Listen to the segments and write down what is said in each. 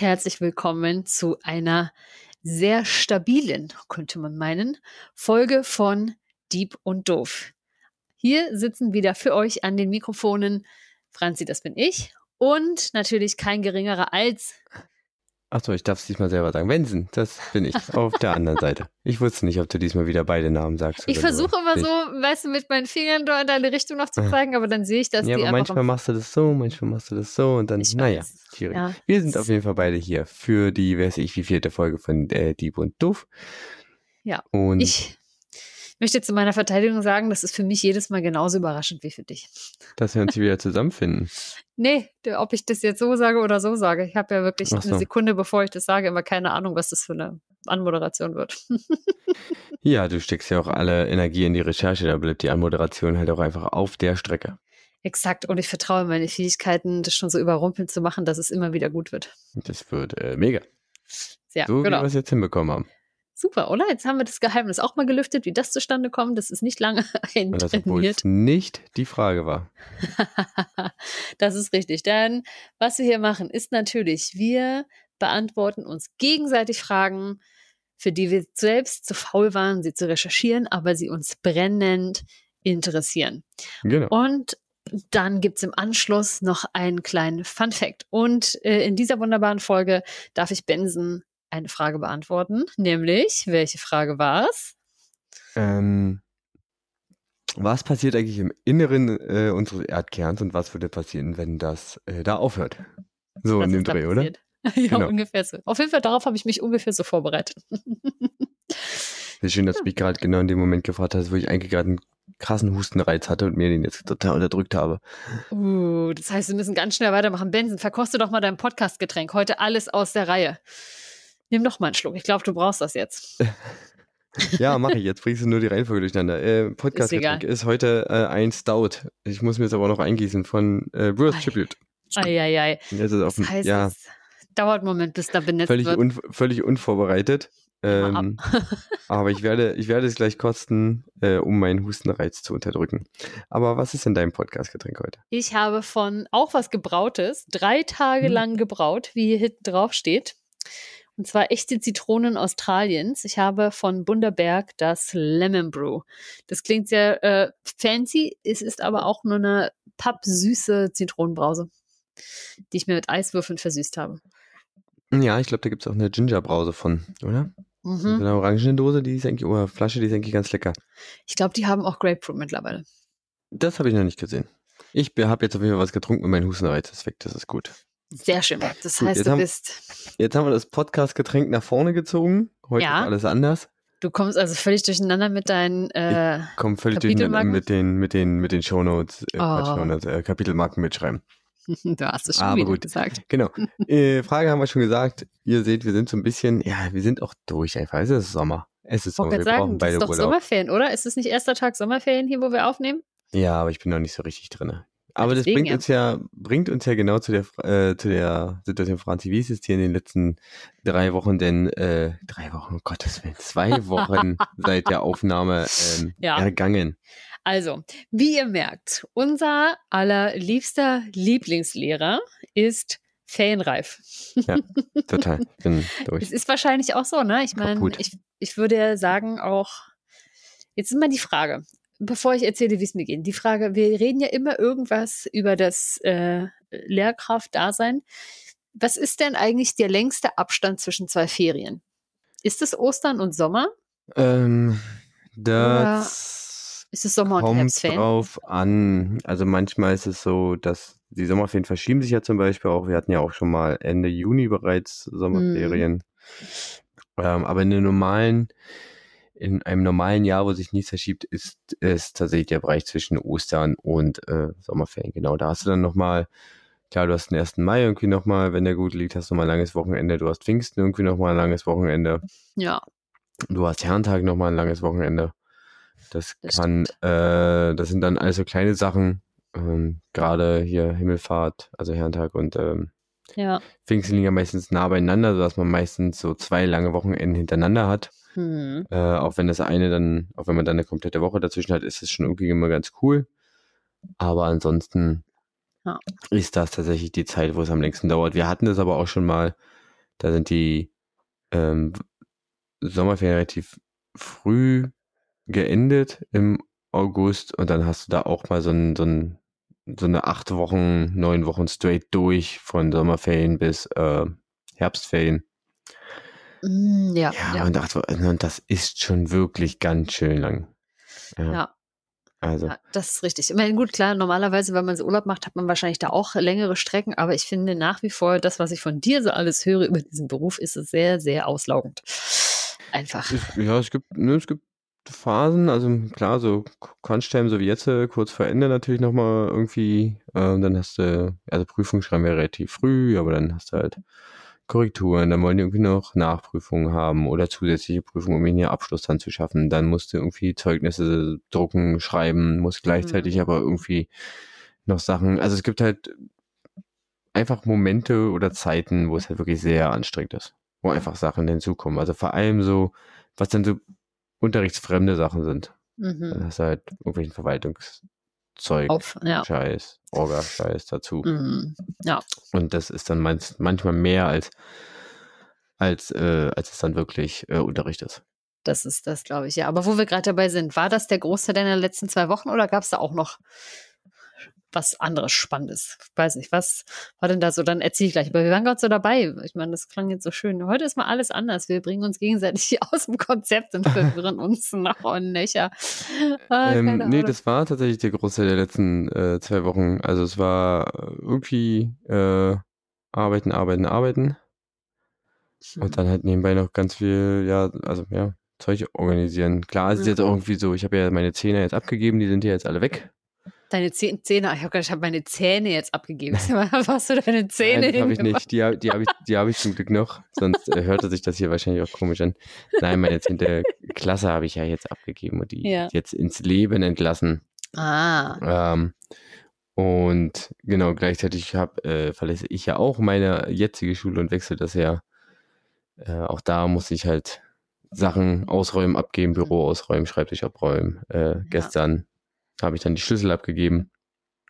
Herzlich willkommen zu einer sehr stabilen, könnte man meinen, Folge von Dieb und Doof. Hier sitzen wieder für euch an den Mikrofonen Franzi, das bin ich, und natürlich kein geringerer als Achso, ich darf es diesmal selber sagen. Wensen, das bin ich, auf der anderen Seite. Ich wusste nicht, ob du diesmal wieder beide Namen sagst. Ich versuche immer so, weißt du, mit meinen Fingern da in deine Richtung noch zu zeigen, aber dann sehe ich, dass ja, die aber manchmal machst du das so, manchmal machst du das so und dann, naja, schwierig. Ja. Wir sind auf jeden Fall beide hier für die, weiß ich, wie vierte Folge von äh, Dieb und Doof. Ja. Und Ich möchte zu meiner Verteidigung sagen, das ist für mich jedes Mal genauso überraschend wie für dich. dass wir uns hier wieder zusammenfinden. Nee, ob ich das jetzt so sage oder so sage. Ich habe ja wirklich so. eine Sekunde, bevor ich das sage, immer keine Ahnung, was das für eine Anmoderation wird. Ja, du steckst ja auch alle Energie in die Recherche, da bleibt die Anmoderation halt auch einfach auf der Strecke. Exakt. Und ich vertraue meine Fähigkeiten, das schon so überrumpelnd zu machen, dass es immer wieder gut wird. Das wird äh, mega. Ja, so wie genau. wir es jetzt hinbekommen haben. Super, oder? Jetzt haben wir das Geheimnis auch mal gelüftet, wie das zustande kommt. Das ist nicht lange Und das, obwohl eintrainiert. es nicht die Frage war. das ist richtig. Denn was wir hier machen, ist natürlich, wir beantworten uns gegenseitig Fragen, für die wir selbst zu faul waren, sie zu recherchieren, aber sie uns brennend interessieren. Genau. Und dann gibt's im Anschluss noch einen kleinen Fun Fact. Und äh, in dieser wunderbaren Folge darf ich Benson eine Frage beantworten, nämlich, welche Frage war's? Ähm, was passiert eigentlich im Inneren äh, unseres Erdkerns und was würde passieren, wenn das äh, da aufhört? So Was in dem Dreh, oder? ja, Genau. ungefähr so. Auf jeden Fall, darauf habe ich mich ungefähr so vorbereitet. Sehr schön, dass du mich gerade genau in dem Moment gefragt hast, wo ich eigentlich gerade einen krassen Hustenreiz hatte und mir den jetzt total unterdrückt habe. Uh, das heißt, wir müssen ganz schnell weitermachen. Benson, verkoste doch mal dein Podcast-Getränk. Heute alles aus der Reihe. Nimm doch mal einen Schluck. Ich glaube, du brauchst das jetzt. Ja, mache ich. Jetzt bringst du nur die Reihenfolge durcheinander. Äh, podcast ist, ist heute äh, ein Stout. Ich muss mir jetzt aber noch eingießen von äh, Brewers Ei. Tribute. Eieiei. Jetzt ist auf Das dem, heißt, ja, es dauert einen Moment, bis da benetzt völlig, wird. un, völlig unvorbereitet. Ähm, aber ich werde, ich werde es gleich kosten, äh, um meinen Hustenreiz zu unterdrücken. Aber was ist denn dein Podcast-Getränk heute? Ich habe von auch was Gebrautes, drei Tage Hm. lang gebraut, wie hier hinten drauf steht. Und zwar echte Zitronen Australiens. Ich habe von Bunderberg das Lemon Brew. Das klingt sehr äh, fancy, es ist aber auch nur eine pappsüße Zitronenbrause, die ich mir mit Eiswürfeln versüßt habe. Ja, ich glaube, da gibt es auch eine Ginger-Brause von, oder? Mhm. eine Orangendose, die ist eigentlich, oder Flasche, die ist eigentlich ganz lecker. Ich glaube, die haben auch Grapefruit mittlerweile. Das habe ich noch nicht gesehen. Ich habe jetzt auf jeden Fall was getrunken und mein Hustenreiz ist weg, das ist gut. Sehr schön. Das Gut, heißt, du haben- bist, Jetzt haben wir das Podcast-Getränk nach vorne gezogen. Heute Ja. ist alles anders. du kommst also völlig durcheinander mit deinen äh, Kommen völlig durcheinander mit den, mit den, mit den Shownotes, äh, Oh. Shownotes, äh, Kapitelmarken mitschreiben. du hast es schon Aber wieder gut. gesagt. Genau. äh, Frage haben wir schon gesagt. Ihr seht, wir sind so ein bisschen, ja, wir sind auch durch einfach. Es ist Sommer. Es ist Ich Sommer. Wir gerade brauchen sagen, das beide ist doch Urlaub. Sommerferien, oder? Ist es nicht erster Tag Sommerferien hier, wo wir aufnehmen? Ja, aber ich bin noch nicht so richtig drin. Aber das bringt ja. uns ja, bringt uns ja genau zu der, äh, zu der Situation, Franzi, wie ist es hier in den letzten drei Wochen denn, äh, drei Wochen, um Gottes Willen, zwei Wochen seit der Aufnahme ähm, Ja. ergangen. Also, wie ihr merkt, unser allerliebster Lieblingslehrer ist ferienreif. Total. Ich bin Es durch. ist wahrscheinlich auch so, ne? Ich meine, ich, ich würde sagen auch, jetzt ist mal die Frage, bevor ich erzähle, wie es mir geht. Die Frage, wir reden ja immer irgendwas über das äh, Lehrkraft-Dasein. Was ist denn eigentlich der längste Abstand zwischen zwei Ferien? Ist es Ostern und Sommer? Ähm, das Ist es Sommer und kommt Herbstferien? drauf an. Also manchmal ist es so, dass die Sommerferien verschieben sich ja zum Beispiel auch. Wir hatten ja auch schon mal Ende Juni bereits Sommerferien. Ähm, aber in den normalen, in einem normalen Jahr, wo sich nichts verschiebt, ist es tatsächlich der Bereich zwischen Ostern und äh, Sommerferien. Genau, da hast du dann nochmal, klar, du hast den 1. Mai irgendwie nochmal, wenn der gut liegt, hast du nochmal ein langes Wochenende. Du hast Pfingsten irgendwie nochmal ein langes Wochenende. Ja, Du hast Herrentag nochmal ein langes Wochenende. Das, Das kann, äh, das sind dann also kleine Sachen. Ähm, Gerade hier Himmelfahrt, also Herrentag und ähm, ja. Pfingsten liegen ja meistens nah beieinander, sodass man meistens so zwei lange Wochenenden hintereinander hat. Hm. Äh, auch wenn das eine dann, auch wenn man dann eine komplette Woche dazwischen hat, ist es schon irgendwie immer ganz cool. Aber ansonsten Ja. ist das tatsächlich die Zeit, wo es am längsten dauert. Wir hatten das aber auch schon mal, da sind die ähm, Sommerferien relativ früh geendet im August und dann hast du da auch mal so, ein, so, ein, so eine acht Wochen, neun Wochen straight durch von Sommerferien bis äh, Herbstferien. Mm, ja, Ja, ja. Und, acht, Wo- und das ist schon wirklich ganz schön lang. Ja. Ja. Also, Ja, das ist richtig. Ich meine, gut, klar, normalerweise, wenn man so Urlaub macht, hat man wahrscheinlich da auch längere Strecken, aber ich finde nach wie vor, das, was ich von dir so alles höre über diesen Beruf, ist es sehr, sehr auslaugend. Einfach. es, ja, es gibt, ne, es gibt Phasen, also klar, so Crunch-Time, so wie jetzt, äh, kurz vor Ende natürlich nochmal irgendwie, äh, dann hast du, also Prüfungen schreiben wir relativ früh, aber dann hast du halt Korrekturen, dann wollen die irgendwie noch Nachprüfungen haben oder zusätzliche Prüfungen, um ihnen ihr Abschluss dann zu schaffen. Dann musst du irgendwie Zeugnisse drucken, schreiben, musst gleichzeitig Mhm. aber irgendwie noch Sachen, also es gibt halt einfach Momente oder Zeiten, wo es halt wirklich sehr anstrengend ist, wo einfach Sachen hinzukommen. Also vor allem so, was dann so unterrichtsfremde Sachen sind. Dann Mhm. hast du halt irgendwelchen Verwaltungszeug, Auf, ja. Scheiß, Orga-Scheiß dazu. Mhm. Ja, Und das ist dann manchmal mehr als, als, äh, als es dann wirklich äh, Unterricht ist. das ist das, glaube ich. Ja, aber wo wir gerade dabei sind, war das der Großteil deiner letzten zwei Wochen oder gab es da auch noch was anderes Spannendes? Weiß nicht, was war denn da so? Dann erzähle ich gleich. Aber wir waren gerade so dabei. Ich meine, das klang jetzt so schön. Heute ist mal alles anders. Wir bringen uns gegenseitig aus dem Konzept und verwirren uns noch und nöcher. Ah, Ähm, nee, Ahnung. das war tatsächlich der Großteil der letzten äh, zwei Wochen. Also es war irgendwie äh, arbeiten, arbeiten, arbeiten. Und dann halt nebenbei noch ganz viel, ja, also ja, Zeug organisieren. Klar, es ist jetzt auch irgendwie so, ich habe ja meine Zähne jetzt abgegeben, die sind ja jetzt alle weg. Deine Zäh- Zähne, ich habe ich habe meine Zähne jetzt abgegeben. Was hast du deine Zähne Nein, habe ich nicht. Die, die habe ich, die hab ich zum Glück noch. Sonst äh, hörte sich das hier wahrscheinlich auch komisch an. Nein, meine zehnte Klasse habe ich ja jetzt abgegeben und die Ja. jetzt ins Leben entlassen. Ah, Ähm, und genau, gleichzeitig hab, äh, verlasse ich ja auch meine jetzige Schule und wechsle das ja. Äh, auch da muss ich halt Sachen ausräumen, abgeben, Büro ausräumen, Schreibtisch abräumen. Äh, Gestern habe ich dann die Schlüssel abgegeben.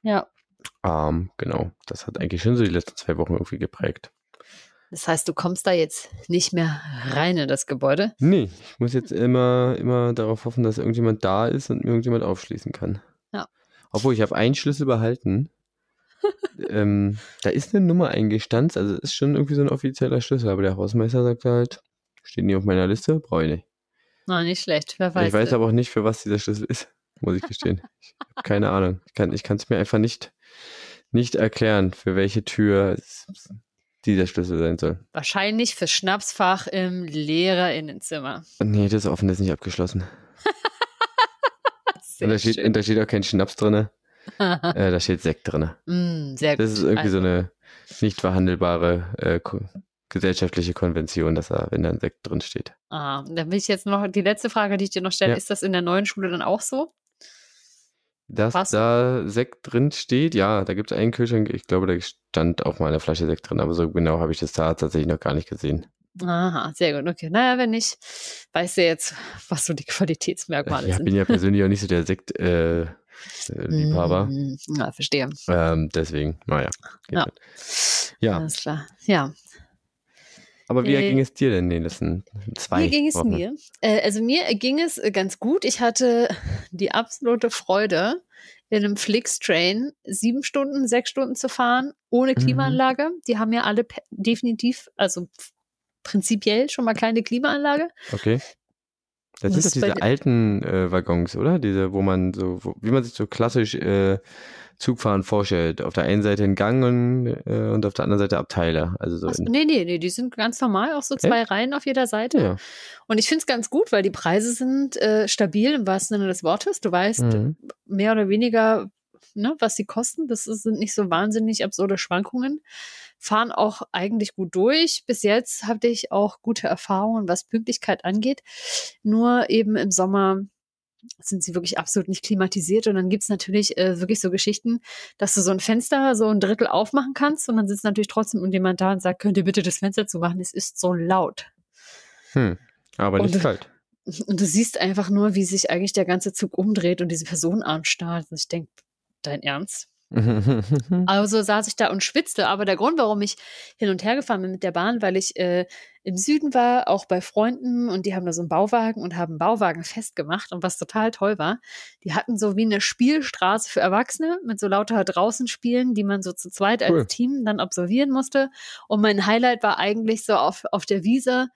ja. Ähm, genau, das hat eigentlich schon so die letzten zwei Wochen irgendwie geprägt. Das heißt, du kommst da jetzt nicht mehr rein in das Gebäude. Nee, ich muss jetzt immer, immer darauf hoffen, dass irgendjemand da ist und mir irgendjemand aufschließen kann. Ja. Obwohl, ich habe einen Schlüssel behalten. ähm, da ist eine Nummer eingestanzt, also ist schon irgendwie so ein offizieller Schlüssel, aber der Hausmeister sagt halt, steht nie auf meiner Liste, brauche ich nicht. Na, nicht schlecht. Wer weiß. ich weiß aber auch nicht, für was dieser Schlüssel ist, muss ich gestehen. ich habe keine Ahnung. Ich kann es mir einfach nicht, nicht erklären, für welche Tür es- dieser Schlüssel sein soll. Wahrscheinlich fürs Schnapsfach im Lehrerinnenzimmer. Nee, das ist offen, das ist nicht abgeschlossen. Und da steht, und da steht auch kein Schnaps drin, äh, da steht Sekt drin. Mm, sehr gut. Das ist irgendwie so Also, eine nicht verhandelbare äh, gesellschaftliche Konvention, dass da, wenn da ein Sekt drin steht. Ah, dann will ich jetzt noch die letzte Frage, die ich dir noch stelle. Ja. Ist das in der neuen Schule dann auch so? Dass Was? da Sekt drin steht, ja, da gibt es einen Kühlschrank, ich glaube, da stand auch mal eine Flasche Sekt drin, aber so genau habe ich das da tatsächlich noch gar nicht gesehen. Aha, sehr gut. Okay. Naja, wenn nicht, weißt du jetzt, was so die Qualitätsmerkmale Ich sind. bin ja persönlich auch nicht so der Sekt-Liebhaber, äh, Liebhaber. Mm, Ja, verstehe. ähm, deswegen, naja. Ja. Ja, Alles klar. Ja. Aber wie Äh, ging es dir denn in den letzten zwei Wie ging es Wochen? mir? Äh, also mir ging es äh, ganz gut. Ich hatte die absolute Freude, in einem Flix-Train sieben Stunden, sechs Stunden zu fahren, ohne Mhm. Klimaanlage. Die haben ja alle definitiv, also prinzipiell schon mal keine Klimaanlage. Okay. Das Das sind doch ist diese alten äh, Waggons, oder? Diese, wo man so, wo, wie man sich so klassisch äh, Zugfahren vorstellt. Auf der einen Seite ein Gang und, äh, und auf der anderen Seite Abteile. Also so so, nee, nee, nee, die sind ganz normal, auch so zwei Reihen auf jeder Seite. ja. Und ich finde es ganz gut, weil die Preise sind äh, stabil im wahrsten Sinne des Wortes. Du weißt Mhm. mehr oder weniger, ne, was sie kosten. Das ist, sind nicht so wahnsinnig absurde Schwankungen. Fahren auch eigentlich gut durch. Bis jetzt hatte ich auch gute Erfahrungen, was Pünktlichkeit angeht. Nur eben im Sommer sind sie wirklich absolut nicht klimatisiert. Und dann gibt's natürlich äh, wirklich so Geschichten, dass du so ein Fenster so ein Drittel aufmachen kannst und dann sitzt natürlich trotzdem jemand da und sagt, könnt ihr bitte das Fenster zumachen? Es ist so laut. Hm. Aber nicht Und- kalt. Und du siehst einfach nur, wie sich eigentlich der ganze Zug umdreht und diese Person anstarrt. Und ich denke, dein Ernst? Also saß ich da und schwitzte. Aber der Grund, warum ich hin und her gefahren bin mit der Bahn, weil ich äh, im Süden war, auch bei Freunden und die haben da so einen Bauwagen und haben einen Bauwagen festgemacht. Und was total toll war, die hatten so wie eine Spielstraße für Erwachsene mit so lauter draußen Spielen, die man so zu zweit cool. als Team dann absolvieren musste. Und mein Highlight war eigentlich so auf, auf der Wiese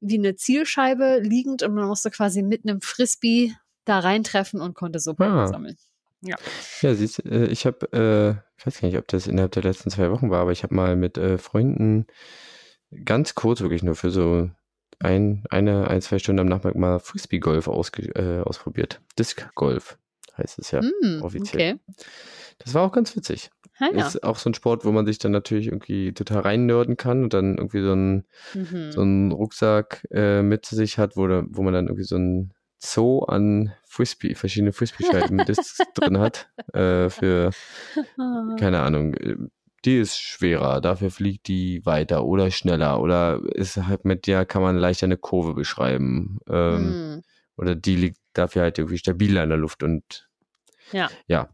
wie eine Zielscheibe liegend und man musste quasi mit einem Frisbee da reintreffen und konnte so Punkte ah. sammeln. Ja. Ja, siehst äh, ich habe, äh, ich weiß gar nicht, ob das innerhalb der letzten zwei Wochen war, aber ich habe mal mit äh, Freunden ganz kurz, wirklich nur für so ein, eine, ein, zwei Stunden am Nachmittag mal Frisbee-Golf äh, ausprobiert. Disc-Golf heißt es ja mm, offiziell. Okay. Das war auch ganz witzig. Ah, ja. Ist auch so ein Sport, wo man sich dann natürlich irgendwie total reinnörden kann und dann irgendwie so einen, mhm. so einen Rucksack äh, mit sich hat, wo, wo man dann irgendwie so ein Zoo an Frisbee, verschiedene Frisbee-Scheiben drin hat. Äh, für, keine Ahnung, die ist schwerer, dafür fliegt die weiter oder schneller oder ist halt mit der kann man leichter eine Kurve beschreiben. Ähm, mm. Oder die liegt dafür halt irgendwie stabiler in der Luft und ja. Ja,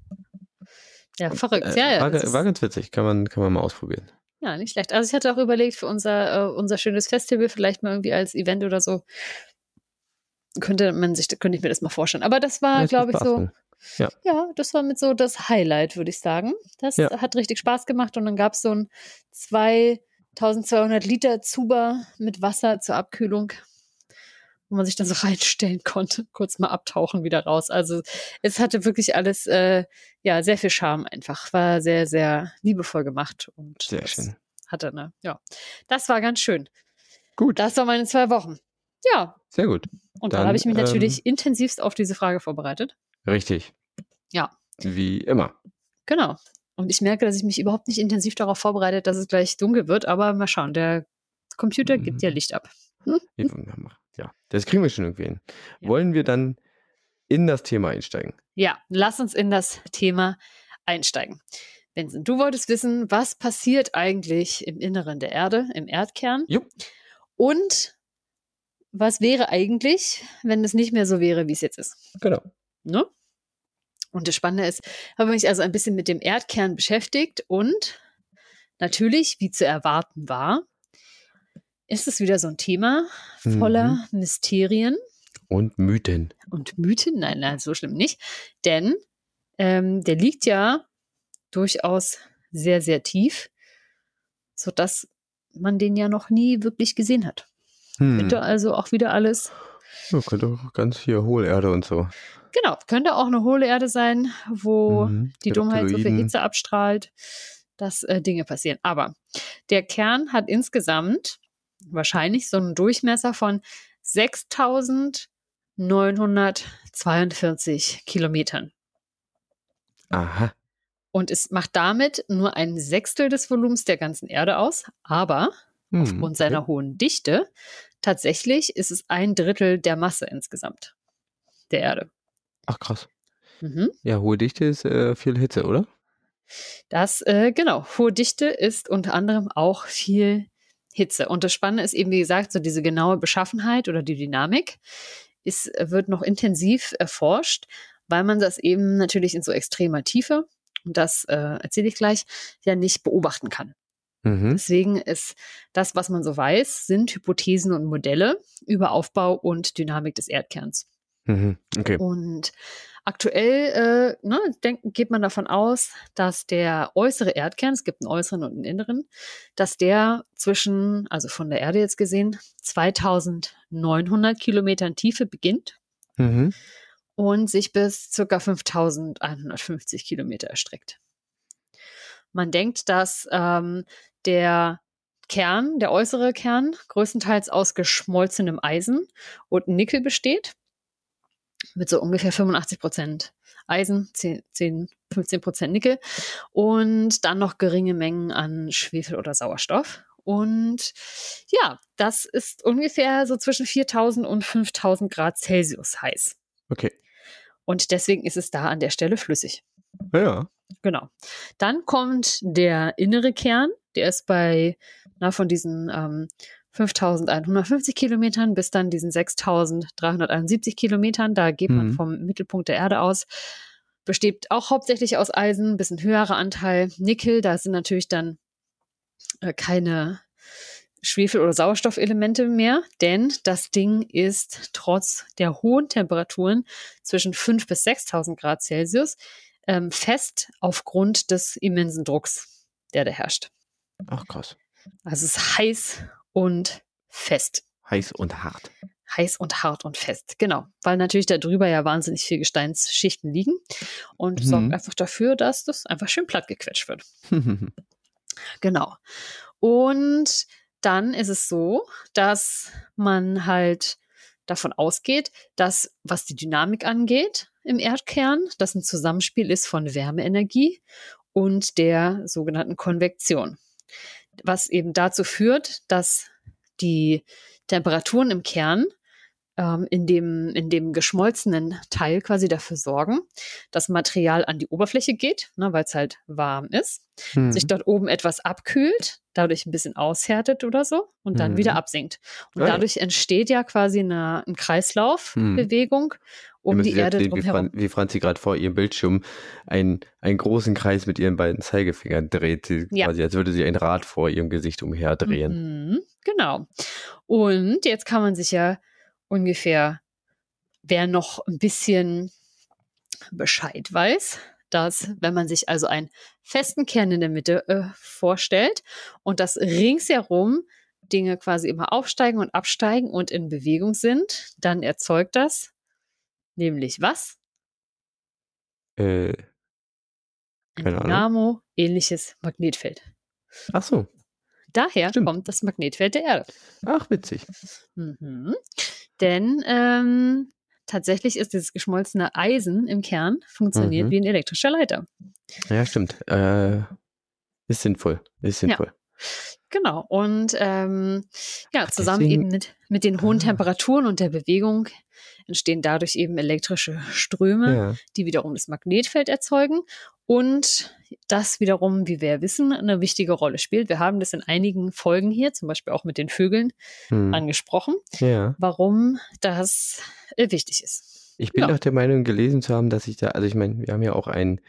ja verrückt. Äh, ja, ja, war, war ganz witzig, kann man, kann man mal ausprobieren. Ja, nicht schlecht. Also ich hatte auch überlegt für unser, uh, unser schönes Festival vielleicht mal irgendwie als Event oder so könnte man sich, könnte ich mir das mal vorstellen. Aber das war, ja, glaube ich, so. Ja. ja, das war mit so das Highlight, würde ich sagen. Das ja. hat richtig Spaß gemacht und dann gab es so ein 2200 Liter Zuber mit Wasser zur Abkühlung, wo man sich dann so reinstellen konnte, kurz mal abtauchen, wieder raus. Also es hatte wirklich alles, äh, ja, sehr viel Charme einfach. War sehr, sehr liebevoll gemacht und sehr schön. hatte eine, ja, das war ganz schön. Gut. Das waren meine zwei Wochen. Ja. Sehr gut. Und dann, habe ich mich ähm, natürlich intensivst auf diese Frage vorbereitet. Richtig. Ja. Wie immer. Genau. Und ich merke, dass ich mich überhaupt nicht intensiv darauf vorbereite, dass es gleich dunkel wird, aber mal schauen, der Computer mhm. gibt ja Licht ab. Hm? Ja, das kriegen wir schon irgendwie hin. Ja. Wollen wir dann in das Thema einsteigen? Ja, lass uns in das Thema einsteigen. Benson, du wolltest wissen, was passiert eigentlich im Inneren der Erde, im Erdkern? Jupp. Und was wäre eigentlich, wenn es nicht mehr so wäre, wie es jetzt ist? Genau. Ne? Und das Spannende ist, habe mich also ein bisschen mit dem Erdkern beschäftigt und natürlich, wie zu erwarten war, ist es wieder so ein Thema voller mhm. Mysterien. Und Mythen. Und Mythen? Nein, nein, so schlimm nicht. Denn ähm, der liegt ja durchaus sehr, sehr tief, sodass man den ja noch nie wirklich gesehen hat. Hm. Könnte also auch wieder alles. Ja, könnte auch ganz hier Hohlerde und so. Genau, könnte auch eine hohle Erde sein, wo mhm. die Dummheit so viel Hitze abstrahlt, dass äh, Dinge passieren. Aber der Kern hat insgesamt wahrscheinlich so einen Durchmesser von 6942 Kilometern. Aha. Und es macht damit nur ein Sechstel des Volumens der ganzen Erde aus, aber hm, aufgrund seiner hohen Dichte Tatsächlich ist es ein Drittel der Masse insgesamt der Erde. Ach krass. Mhm. Ja, hohe Dichte ist äh, viel Hitze, oder? Das, äh, genau, hohe Dichte ist unter anderem auch viel Hitze. Und das Spannende ist eben, wie gesagt, so diese genaue Beschaffenheit oder die Dynamik ist, wird noch intensiv erforscht, weil man das eben natürlich in so extremer Tiefe, und das äh, erzähle ich gleich, ja nicht beobachten kann. Mhm. Deswegen ist das, was man so weiß, sind Hypothesen und Modelle über Aufbau und Dynamik des Erdkerns. Mhm. Okay. Und aktuell äh, ne, denk, geht man davon aus, dass der äußere Erdkern, es gibt einen äußeren und einen inneren, dass der zwischen, also von der Erde jetzt gesehen, 2900 Kilometern Tiefe beginnt mhm. und sich bis ca. 5150 Kilometer erstreckt. Man denkt, dass ähm, der Kern, der äußere Kern, größtenteils aus geschmolzenem Eisen und Nickel besteht. Mit so ungefähr 85 Prozent Eisen, 10, 10 15 Prozent Nickel und dann noch geringe Mengen an Schwefel oder Sauerstoff. Und ja, das ist ungefähr so zwischen 4000 und 5000 Grad Celsius heiß. Okay. Und deswegen ist es da an der Stelle flüssig. Ja. Genau. Dann kommt der innere Kern, der ist bei, na, von diesen ähm, 5150 Kilometern bis dann diesen 6371 Kilometern. Da geht man mhm. vom Mittelpunkt der Erde aus. besteht auch hauptsächlich aus Eisen, bisschen höherer Anteil Nickel. Da sind natürlich dann äh, keine Schwefel- oder Sauerstoffelemente mehr, denn das Ding ist trotz der hohen Temperaturen zwischen 5.000 bis 6.000 Grad Celsius ähm, fest aufgrund des immensen Drucks, der da herrscht. Ach krass. Also es ist heiß und fest. Heiß und hart. Heiß und hart und fest, genau. Weil natürlich da drüber ja wahnsinnig viel Gesteinsschichten liegen und Mhm. sorgt einfach dafür, dass das einfach schön platt gequetscht wird. Genau. Und dann ist es so, dass man halt davon ausgeht, dass was die Dynamik angeht im Erdkern, das ein Zusammenspiel ist von Wärmeenergie und der sogenannten Konvektion. Was eben dazu führt, dass die Temperaturen im Kern ähm, in, dem, in dem geschmolzenen Teil quasi dafür sorgen, dass Material an die Oberfläche geht, ne, weil es halt warm ist Hm. sich dort oben etwas abkühlt, dadurch ein bisschen aushärtet oder so und dann Mhm. wieder absinkt. Und ja. dadurch entsteht ja quasi eine, eine Kreislaufbewegung Ihr um die Erde sehen, wie, drumherum. Wie Franzi gerade vor ihrem Bildschirm einen, einen großen Kreis mit ihren beiden Zeigefingern dreht. Sie- Ja. Quasi, als würde sie ein Rad vor ihrem Gesicht umherdrehen. Mhm, genau. Und jetzt kann man sich ja ungefähr, wer noch ein bisschen Bescheid weiß, dass wenn man sich also einen festen Kern in der Mitte äh, vorstellt und dass ringsherum Dinge quasi immer aufsteigen und absteigen und in Bewegung sind, dann erzeugt das nämlich was? Äh, Ein Keine Ahnung. Dynamo-ähnliches Magnetfeld. ach so. Daher Stimmt. kommt das Magnetfeld der Erde. Ach, witzig. Mhm. Denn ähm, tatsächlich ist dieses geschmolzene Eisen im Kern funktioniert Mhm. wie ein elektrischer Leiter. Ja, stimmt. Äh, ist sinnvoll. Ist Ja. sinnvoll. Genau. Und ähm, ja, zusammen deswegen- eben mit, mit den hohen Ah. Temperaturen und der Bewegung entstehen dadurch eben elektrische Ströme, Ja. die wiederum das Magnetfeld erzeugen und das wiederum, wie wir wissen, eine wichtige Rolle spielt. Wir haben das in einigen Folgen hier, zum Beispiel auch mit den Vögeln, Hm. angesprochen, ja. warum das äh, wichtig ist. Ich bin Ja. auch der Meinung, gelesen zu haben, dass ich da, also ich meine, wir haben ja auch einen,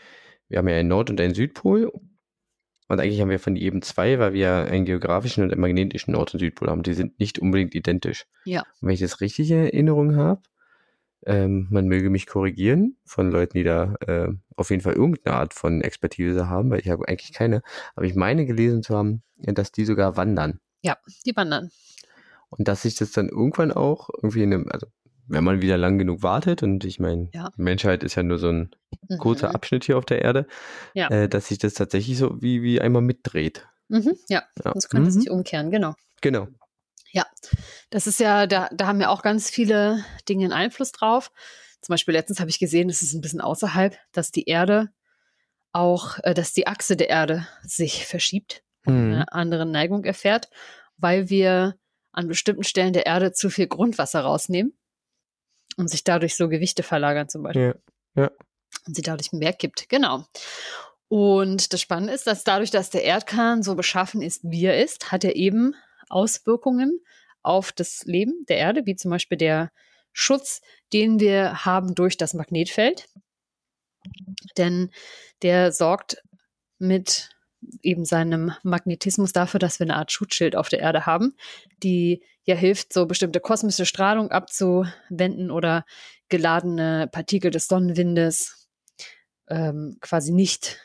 wir haben ja einen Nord- und einen Südpol. Und eigentlich haben wir von jedem zwei, weil wir einen geografischen und einen magnetischen Nord- und Südpol haben. Die sind nicht unbedingt identisch. Ja. Und wenn ich das richtig in Erinnerung habe, ähm, man möge mich korrigieren von Leuten, die da äh, auf jeden Fall irgendeine Art von Expertise haben, weil ich habe eigentlich keine. Aber ich meine gelesen zu haben, dass die sogar wandern. Die wandern. Und dass sich das dann irgendwann auch irgendwie in einem, also wenn man wieder lang genug wartet, und ich meine, Ja. die Menschheit ist ja nur so ein kurzer Mhm. Abschnitt hier auf der Erde, Ja. äh, dass sich das tatsächlich so wie, wie einmal mitdreht. Mhm, ja, Ja. das könnte Mhm. sich umkehren, genau. Genau. Das ist ja, da, da haben ja auch ganz viele Dinge einen Einfluss drauf. Zum Beispiel letztens habe ich gesehen, das ist ein bisschen außerhalb, dass die Erde auch, äh, dass die Achse der Erde sich verschiebt und Mhm. eine andere Neigung erfährt, weil wir an bestimmten Stellen der Erde zu viel Grundwasser rausnehmen und sich dadurch so Gewichte verlagern zum Beispiel. Ja. und sie dadurch mehr gibt. Genau. Und das Spannende ist, dass dadurch, dass der Erdkern so beschaffen ist, wie er ist, hat er eben Auswirkungen auf das Leben der Erde, wie zum Beispiel der Schutz, den wir haben durch das Magnetfeld. Denn der sorgt mit eben seinem Magnetismus dafür, dass wir eine Art Schutzschild auf der Erde haben, die ja hilft, so bestimmte kosmische Strahlung abzuwenden oder geladene Partikel des Sonnenwindes ähm, quasi nicht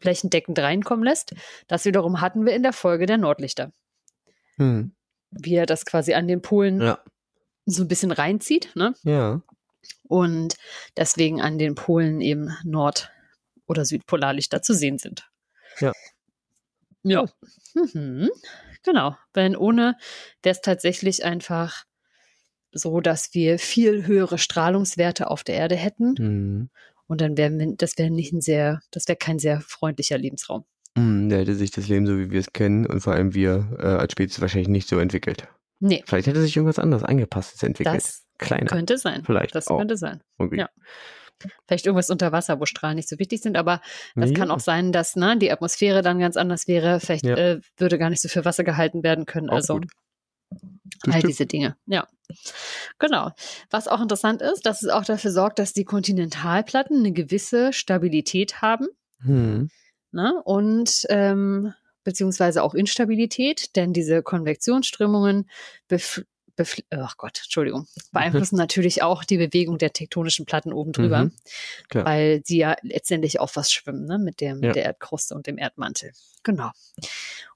flächendeckend reinkommen lässt. Das wiederum hatten wir in der Folge der Nordlichter, Hm. wie er das quasi an den Polen Ja. so ein bisschen reinzieht, ne? Ja. Und deswegen an den Polen eben Nord- oder Südpolarlichter zu sehen sind. Ja. Ja. Mhm. Genau. Denn ohne wäre es tatsächlich einfach so, dass wir viel höhere Strahlungswerte auf der Erde hätten. Hm. Und dann wären wir, das wäre nicht ein sehr, das wäre kein sehr freundlicher Lebensraum. Hm, Da hätte sich das Leben, so wie wir es kennen, und vor allem wir äh, als Spezies wahrscheinlich nicht so entwickelt. Nee, Vielleicht hätte sich irgendwas anderes angepasstes entwickelt. das Kleiner. könnte sein. Vielleicht Das auch. könnte sein. Okay. Ja. Vielleicht irgendwas unter Wasser, wo Strahlen nicht so wichtig sind, aber das Ja. kann auch sein, dass ne, die Atmosphäre dann ganz anders wäre. Vielleicht Ja. äh, würde gar nicht so viel Wasser gehalten werden können. Auch also gut. All diese Dinge, ja. Genau. Was auch interessant ist, dass es auch dafür sorgt, dass die Kontinentalplatten eine gewisse Stabilität haben. Hm. Ne? Und ähm, beziehungsweise auch Instabilität, denn diese Konvektionsströmungen ach Gott, Entschuldigung, beeinflussen natürlich auch die Bewegung der tektonischen Platten oben drüber, mhm, weil sie ja letztendlich auf was schwimmen, ne, mit, dem, ja. der Erdkruste und dem Erdmantel. Genau.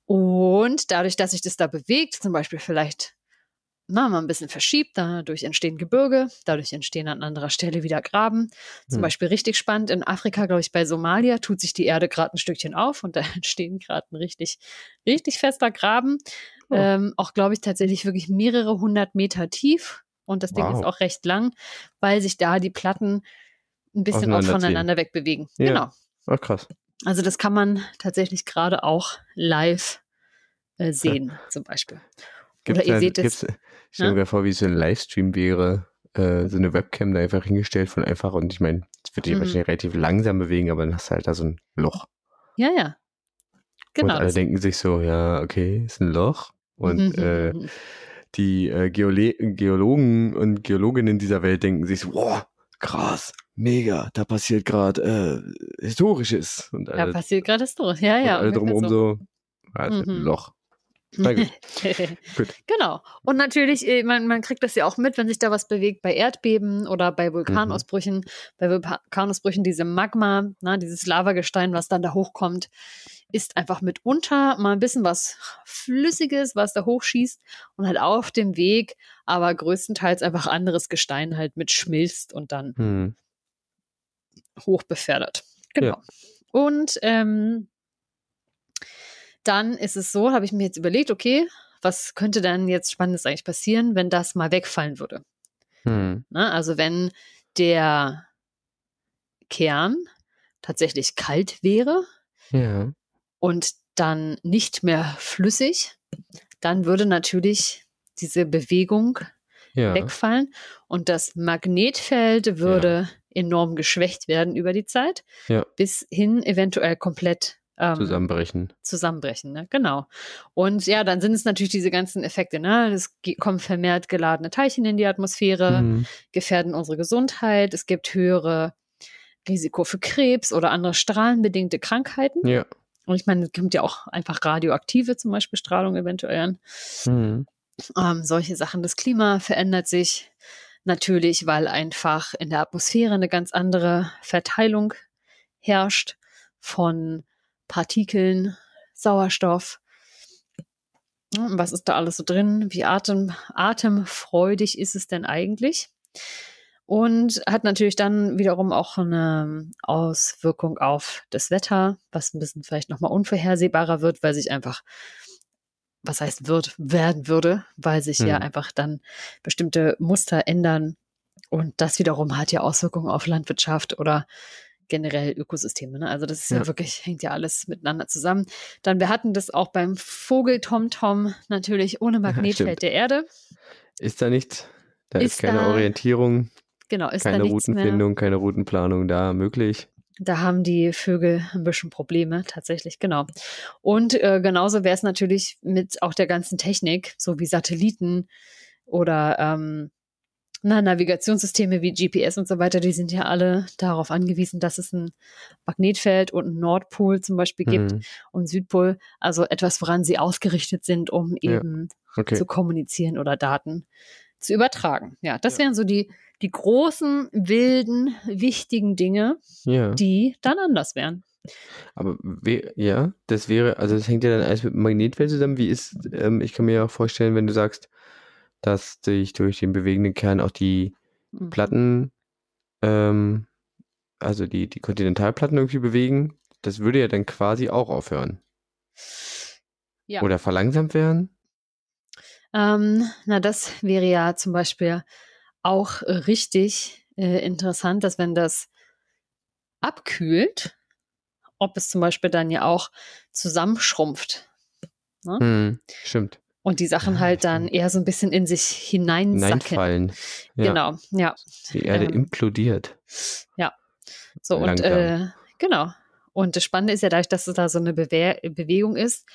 Und dadurch, dass sich das da bewegt, zum Beispiel vielleicht na, mal ein bisschen verschiebt, dadurch entstehen Gebirge, dadurch entstehen an anderer Stelle wieder Graben. Zum hm. Beispiel richtig spannend, in Afrika, glaube ich, bei Somalia tut sich die Erde gerade ein Stückchen auf und da entstehen gerade ein richtig, richtig fester Graben. Oh. Ähm, auch, glaube ich, tatsächlich wirklich mehrere hundert Meter tief. Und das Ding wow. ist auch recht lang, weil sich da die Platten ein bisschen auch voneinander wegbewegen. Ja. Genau. Ach, krass. Also das kann man tatsächlich gerade auch live äh, sehen, ja. zum Beispiel. Gibt's Oder ihr seht es. Ich stelle mir vor, wie so ein Livestream wäre, äh, so eine Webcam da einfach hingestellt von einfach, und ich meine, es wird sich mhm. wahrscheinlich relativ langsam bewegen, aber dann hast du halt da so ein Loch. Ja, ja. Genau. Und alle denken sich so, ja, okay, ist ein Loch. Und mhm. äh, die äh, Geole Geologen und Geologinnen dieser Welt denken sich so, wow, krass, mega, da passiert gerade äh, Historisches. Und alle, da passiert gerade Historisches, ja, ja. Und alle drumherum so, so also, mhm. Loch. Gut. Genau. Und natürlich, äh, man, man kriegt das ja auch mit, wenn sich da was bewegt bei Erdbeben oder bei Vulkanausbrüchen. Mhm. Bei Vulkanausbrüchen diese Magma, na, dieses Lavagestein, was dann da hochkommt, ist einfach mitunter mal ein bisschen was Flüssiges, was da hochschießt und halt auf dem Weg, aber größtenteils einfach anderes Gestein halt mitschmilzt und dann mhm. hochbefördert. Genau. Ja. Und ähm, dann ist es so, habe ich mir jetzt überlegt, okay, was könnte dann jetzt Spannendes eigentlich passieren, wenn das mal wegfallen würde? Hm. Na, also wenn der Kern tatsächlich kalt wäre ja. und dann nicht mehr flüssig, dann würde natürlich diese Bewegung ja. wegfallen und das Magnetfeld würde ja. enorm geschwächt werden über die Zeit, bis hin eventuell komplett ähm, zusammenbrechen. Zusammenbrechen, ne? genau. Und ja, dann sind es natürlich diese ganzen Effekte. Ne? Es kommen vermehrt geladene Teilchen in die Atmosphäre, mhm. gefährden unsere Gesundheit. Es gibt höhere Risiko für Krebs oder andere strahlenbedingte Krankheiten. Ja. Und ich meine, es kommt ja auch einfach radioaktive zum Beispiel Strahlung eventuell an. Mhm. Ähm, solche Sachen. Das Klima verändert sich natürlich, weil einfach in der Atmosphäre eine ganz andere Verteilung herrscht von Partikeln, Sauerstoff. Was ist da alles so drin? Wie atem, atemfreudig ist es denn eigentlich? Und hat natürlich dann wiederum auch eine Auswirkung auf das Wetter, was ein bisschen vielleicht nochmal unvorhersehbarer wird, weil sich einfach, was heißt wird, werden würde, weil sich hm. ja einfach dann bestimmte Muster ändern. Und das wiederum hat ja Auswirkungen auf Landwirtschaft oder generell Ökosysteme. Ne? Also das ist ja. ja. wirklich, hängt ja alles miteinander zusammen. Dann, wir hatten das auch beim Vogel Tom natürlich ohne Magnetfeld der Erde. Ist da nichts? Da ist, ist keine da, Orientierung. Genau, ist keine da Routenfindung, mehr. keine Routenplanung da möglich. Da haben die Vögel ein bisschen Probleme, tatsächlich, genau. Und äh, genauso wäre es natürlich mit auch der ganzen Technik, so wie Satelliten oder ähm, na, Navigationssysteme wie GPS und so weiter, die sind ja alle darauf angewiesen, dass es ein Magnetfeld und einen Nordpol zum Beispiel gibt mhm. und Südpol. Also etwas, woran sie ausgerichtet sind, um eben ja. okay. zu kommunizieren oder Daten zu übertragen. Ja, das ja. wären so die, die großen, wilden, wichtigen Dinge, ja. die dann anders wären. Aber ja, das wäre, also das hängt ja dann alles mit dem Magnetfeld zusammen. Wie ist, ähm, ich kann mir ja auch vorstellen, wenn du sagst, dass sich durch den bewegenden Kern auch die mhm. Platten, ähm, also die, die Kontinentalplatten irgendwie bewegen. Das würde ja dann quasi auch aufhören. Ja. Oder verlangsamt werden? Ähm, na, das wäre ja zum Beispiel auch richtig äh, interessant, dass wenn das abkühlt, ob es zum Beispiel dann ja auch zusammenschrumpft. Ne? Hm, stimmt und die Sachen halt dann eher so ein bisschen in sich hineinsacken. Ja. Genau, ja. Die Erde ähm, implodiert. Ja. So Langsam. und äh, genau. Und das Spannende ist ja dadurch, dass es da so eine Bewe Bewegung ist,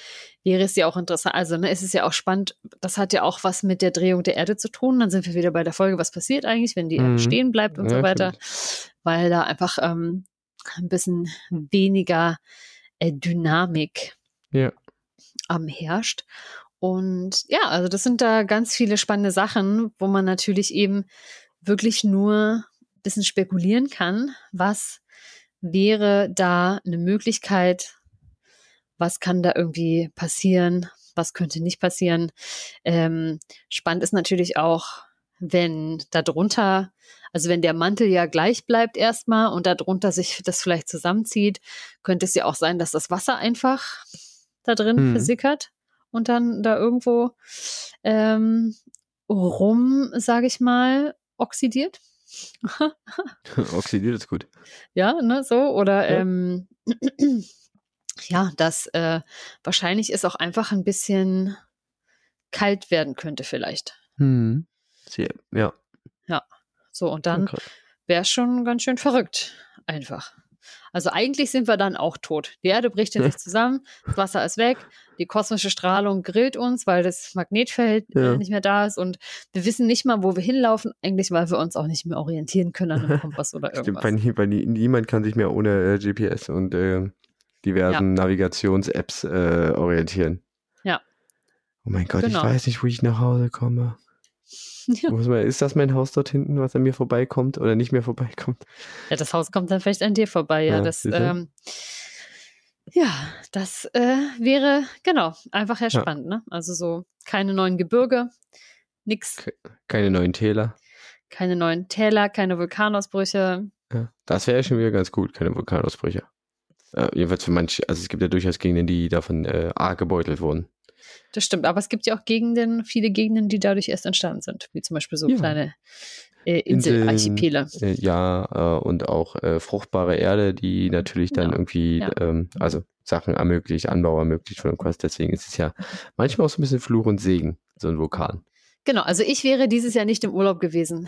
wäre es ja auch interessant. Also, ne, es ist ja auch spannend. Das hat ja auch was mit der Drehung der Erde zu tun. Dann sind wir wieder bei der Folge, was passiert eigentlich, wenn die Erde Mhm. stehen bleibt und Ja, so weiter. Weil da einfach ähm, ein bisschen weniger äh, Dynamik Ja. ähm, herrscht. Und ja, also das sind da ganz viele spannende Sachen, wo man natürlich eben wirklich nur ein bisschen spekulieren kann, was wäre da eine Möglichkeit, was kann da irgendwie passieren, was könnte nicht passieren. Ähm, spannend ist natürlich auch, wenn darunter, also wenn der Mantel ja gleich bleibt erstmal und darunter sich das vielleicht zusammenzieht, könnte es ja auch sein, dass das Wasser einfach da drin Mhm. versickert und dann da irgendwo ähm, rum, sage ich mal, oxidiert. Oxidiert ist gut. Ja, ne, so. Oder Ja. ähm, ja, dass äh, wahrscheinlich es auch einfach ein bisschen kalt werden könnte, vielleicht. Hm. Sehr, ja. So, und dann wäre es schon ganz schön verrückt. Einfach. Also eigentlich sind wir dann auch tot. Die Erde bricht in sich zusammen, das Wasser ist weg, die kosmische Strahlung grillt uns, weil das Magnetfeld Ja. äh, nicht mehr da ist und wir wissen nicht mal, wo wir hinlaufen, eigentlich, weil wir uns auch nicht mehr orientieren können an einem Kompass oder Stimmt, irgendwas. weil, nie- weil nie- niemand kann sich mehr ohne äh, GPS und äh, diversen Navigations-Apps äh, orientieren. Ja. Oh mein Gott, Genau. ich weiß nicht, wo ich nach Hause komme. Ja. Ist das mein Haus dort hinten, was an mir vorbeikommt oder nicht mehr vorbeikommt? Ja, das Haus kommt dann vielleicht an dir vorbei. Ja, Ja, das, ähm, ja, das äh, wäre genau einfach ja Ja. spannend. Ne? Also so keine neuen Gebirge, nix. Keine neuen Täler. keine neuen Täler, keine Vulkanausbrüche. Ja. Das wäre ja schon wieder ganz gut, keine Vulkanausbrüche. Äh, jedenfalls für manche, also es gibt ja durchaus Gegenden, die davon äh, arg gebeutelt wurden. Das stimmt, aber es gibt ja auch Gegenden, viele Gegenden, die dadurch erst entstanden sind, wie zum Beispiel so Ja. kleine äh, Inseln, Inselarchipele. Äh, ja, äh, und auch äh, fruchtbare Erde, die natürlich dann Ja, irgendwie, ja. ähm, also Sachen ermöglicht, Anbau ermöglicht von irgendwas. Deswegen ist es ja manchmal auch so ein bisschen Fluch und Segen, so ein Vulkan. Genau, also ich wäre dieses Jahr nicht im Urlaub gewesen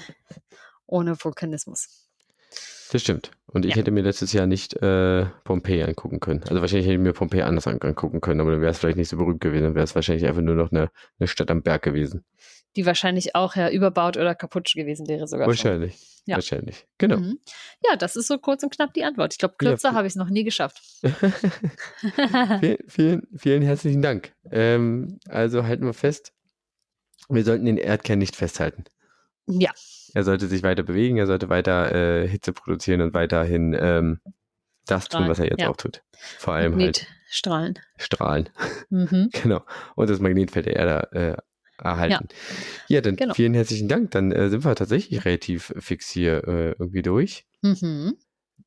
ohne Vulkanismus. Das stimmt. Und ich Ja. hätte mir letztes Jahr nicht äh, Pompeji angucken können. Also wahrscheinlich hätte ich mir Pompeji anders an- angucken können, aber dann wäre es vielleicht nicht so berühmt gewesen. Dann wäre es wahrscheinlich einfach nur noch eine, eine Stadt am Berg gewesen. Die wahrscheinlich auch ja überbaut oder kaputt gewesen wäre sogar. schon. Wahrscheinlich. Ja. Wahrscheinlich. Genau. Mhm. Ja, das ist so kurz und knapp die Antwort. Ich glaube, kürzer Ja. habe ich es noch nie geschafft. vielen, vielen, vielen herzlichen Dank. Ähm, also halten wir fest, wir sollten den Erdkern nicht festhalten. ja, Er sollte sich weiter bewegen, er sollte weiter äh, Hitze produzieren und weiterhin ähm, das tun, Strahlen, was er jetzt ja. auch tut. Vor allem halt Magnetstrahlen. strahlen. Mhm. Genau. Und das Magnetfeld der Erde äh, erhalten. Ja, dann Genau. vielen herzlichen Dank. Dann äh, sind wir tatsächlich relativ fix hier äh, irgendwie durch. Mhm.